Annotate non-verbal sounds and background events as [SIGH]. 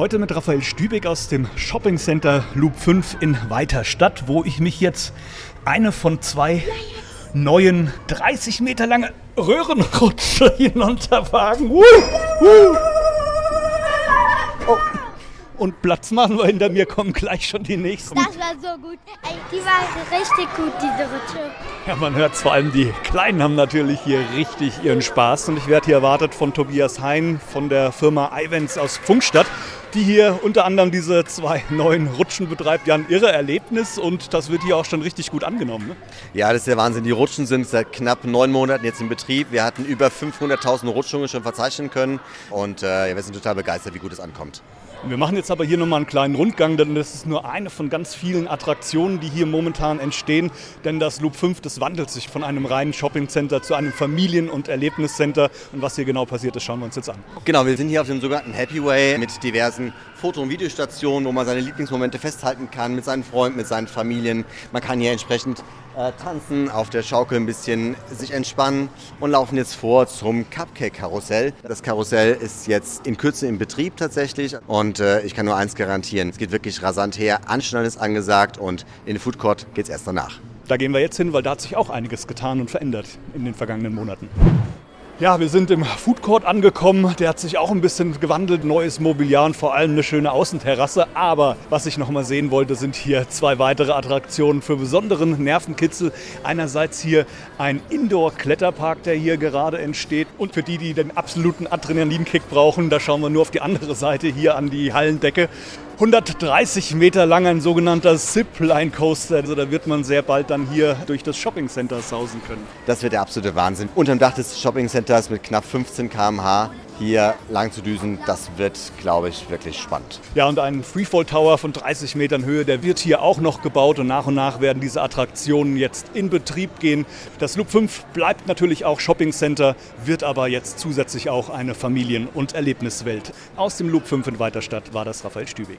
Heute mit Raphael Stübeck aus dem Shopping Center Loop 5 in Weiterstadt, wo ich mich jetzt eine von zwei neuen 30 Meter lange Röhrenrutsche hinunterwagen. [LAUGHS] Uh, uh. Oh. Und Platz machen wir hinter mir, kommen gleich schon die nächsten. Das war so gut. Ey, die war richtig gut, diese Rutsche. Ja, man hört vor allem, die Kleinen haben natürlich hier richtig ihren Spaß. Und ich werde hier erwartet von Tobias Hein von der Firma Ivens aus Funkstadt, die hier unter anderem diese zwei neuen Rutschen betreibt. Ja, ein irre Erlebnis und das wird hier auch schon richtig gut angenommen. Ne? Ja, das ist der Wahnsinn. Die Rutschen sind seit knapp neun Monaten jetzt in Betrieb. Wir hatten über 500.000 Rutschungen schon verzeichnen können und äh, wir sind total begeistert, wie gut es ankommt. Wir machen jetzt aber hier nochmal einen kleinen Rundgang, denn das ist nur eine von ganz vielen Attraktionen, die hier momentan entstehen. Denn das Loop 5, das wandelt sich von einem reinen Shoppingcenter zu einem Familien- und Erlebniscenter. Und was hier genau passiert ist, schauen wir uns jetzt an. Genau, wir sind hier auf dem sogenannten Happy Way mit diversen Foto- und Videostationen, wo man seine Lieblingsmomente festhalten kann mit seinen Freunden, mit seinen Familien. Man kann hier entsprechend äh, tanzen, auf der Schaukel ein bisschen sich entspannen und laufen jetzt vor zum Cupcake-Karussell. Das Karussell ist jetzt in Kürze in Betrieb tatsächlich und äh, ich kann nur eins garantieren, es geht wirklich rasant her, Anschnallen ist angesagt und in den Food Court geht es erst danach. Da gehen wir jetzt hin, weil da hat sich auch einiges getan und verändert in den vergangenen Monaten. Ja, wir sind im Food Court angekommen. Der hat sich auch ein bisschen gewandelt. Neues Mobiliar und vor allem eine schöne Außenterrasse. Aber was ich noch mal sehen wollte, sind hier zwei weitere Attraktionen für besonderen Nervenkitzel. Einerseits hier ein Indoor-Kletterpark, der hier gerade entsteht. Und für die, die den absoluten Adrenalinkick brauchen, da schauen wir nur auf die andere Seite hier an die Hallendecke. 130 Meter lang ein sogenannter Zipline Coaster. Also da wird man sehr bald dann hier durch das Shopping Center sausen können. Das wird der absolute Wahnsinn. Unterm Dach des Shopping Centers mit knapp 15 km/h hier lang zu düsen, das wird, glaube ich, wirklich spannend. Ja, und ein Freefall Tower von 30 Metern Höhe, der wird hier auch noch gebaut und nach und nach werden diese Attraktionen jetzt in Betrieb gehen. Das Loop 5 bleibt natürlich auch Shopping Center, wird aber jetzt zusätzlich auch eine Familien- und Erlebniswelt. Aus dem Loop 5 in Weiterstadt war das Raphael Stübig.